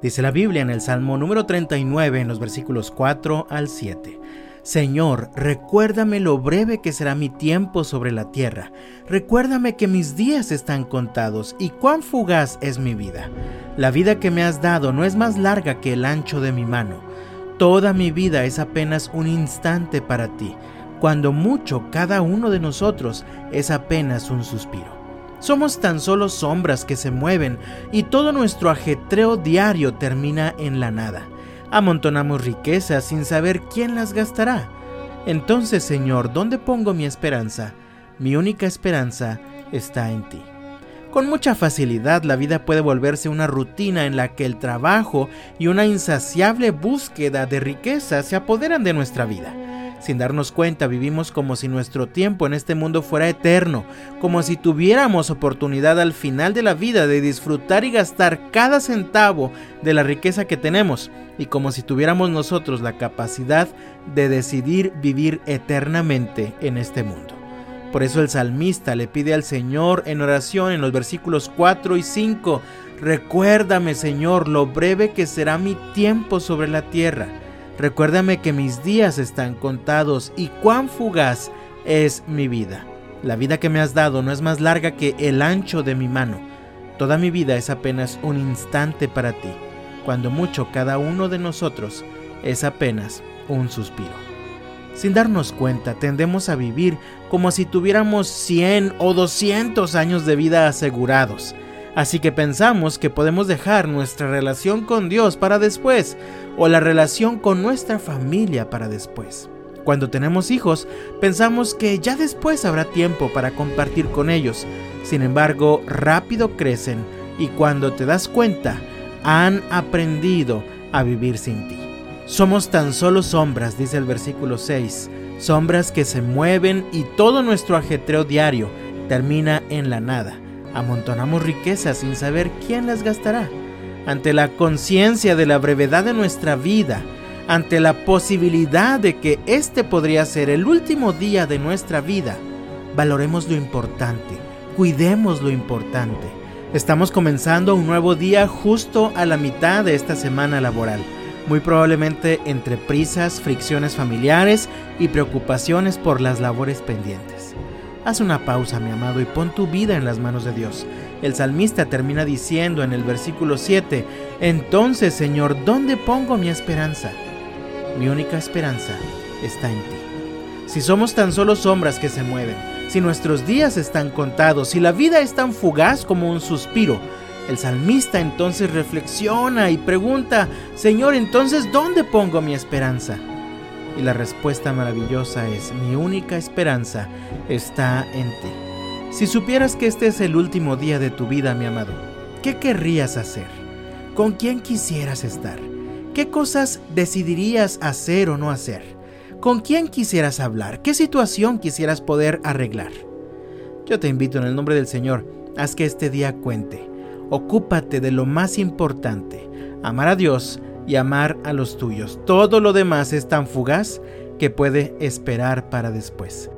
Dice la Biblia en el Salmo número 39 en los versículos 4 al 7. Señor, recuérdame lo breve que será mi tiempo sobre la tierra. Recuérdame que mis días están contados y cuán fugaz es mi vida. La vida que me has dado no es más larga que el ancho de mi mano. Toda mi vida es apenas un instante para ti, cuando mucho cada uno de nosotros es apenas un suspiro. Somos tan solo sombras que se mueven y todo nuestro ajetreo diario termina en la nada. Amontonamos riquezas sin saber quién las gastará. Entonces, Señor, ¿dónde pongo mi esperanza? Mi única esperanza está en ti. Con mucha facilidad la vida puede volverse una rutina en la que el trabajo y una insaciable búsqueda de riqueza se apoderan de nuestra vida. Sin darnos cuenta vivimos como si nuestro tiempo en este mundo fuera eterno, como si tuviéramos oportunidad al final de la vida de disfrutar y gastar cada centavo de la riqueza que tenemos, y como si tuviéramos nosotros la capacidad de decidir vivir eternamente en este mundo. Por eso el salmista le pide al Señor en oración en los versículos 4 y 5, Recuérdame Señor lo breve que será mi tiempo sobre la tierra Recuérdame que mis días están contados y cuán fugaz es mi vida. La vida que me has dado no es más larga que el ancho de mi mano. Toda mi vida es apenas un instante para ti, cuando mucho cada uno de nosotros es apenas un suspiro. Sin darnos cuenta, tendemos a vivir como si tuviéramos 100 o 200 años de vida asegurados. Así que pensamos que podemos dejar nuestra relación con Dios para después o la relación con nuestra familia para después. Cuando tenemos hijos, pensamos que ya después habrá tiempo para compartir con ellos. Sin embargo, rápido crecen y cuando te das cuenta, han aprendido a vivir sin ti. Somos tan solo sombras, dice el versículo 6, sombras que se mueven y todo nuestro ajetreo diario termina en la nada. Amontonamos riquezas sin saber quién las gastará ante la conciencia de la brevedad de nuestra vida, ante la posibilidad de que este podría ser el último día de nuestra vida, valoremos lo importante, cuidemos lo importante. Estamos comenzando un nuevo día justo a la mitad de esta semana laboral, muy probablemente entre prisas, fricciones familiares y preocupaciones por las labores pendientes. Haz una pausa, mi amado, y pon tu vida en las manos de Dios. El salmista termina diciendo en el versículo 7, Entonces, Señor, ¿dónde pongo mi esperanza? Mi única esperanza está en ti. Si somos tan solo sombras que se mueven, si nuestros días están contados, si la vida es tan fugaz como un suspiro, el salmista entonces reflexiona y pregunta, Señor, entonces, ¿dónde pongo mi esperanza? Y la respuesta maravillosa es, mi única esperanza está en ti. Si supieras que este es el último día de tu vida, mi amado, ¿qué querrías hacer? ¿Con quién quisieras estar? ¿Qué cosas decidirías hacer o no hacer? ¿Con quién quisieras hablar? ¿Qué situación quisieras poder arreglar? Yo te invito en el nombre del Señor, haz que este día cuente. Ocúpate de lo más importante, amar a Dios y amar a los tuyos. Todo lo demás es tan fugaz que puede esperar para después.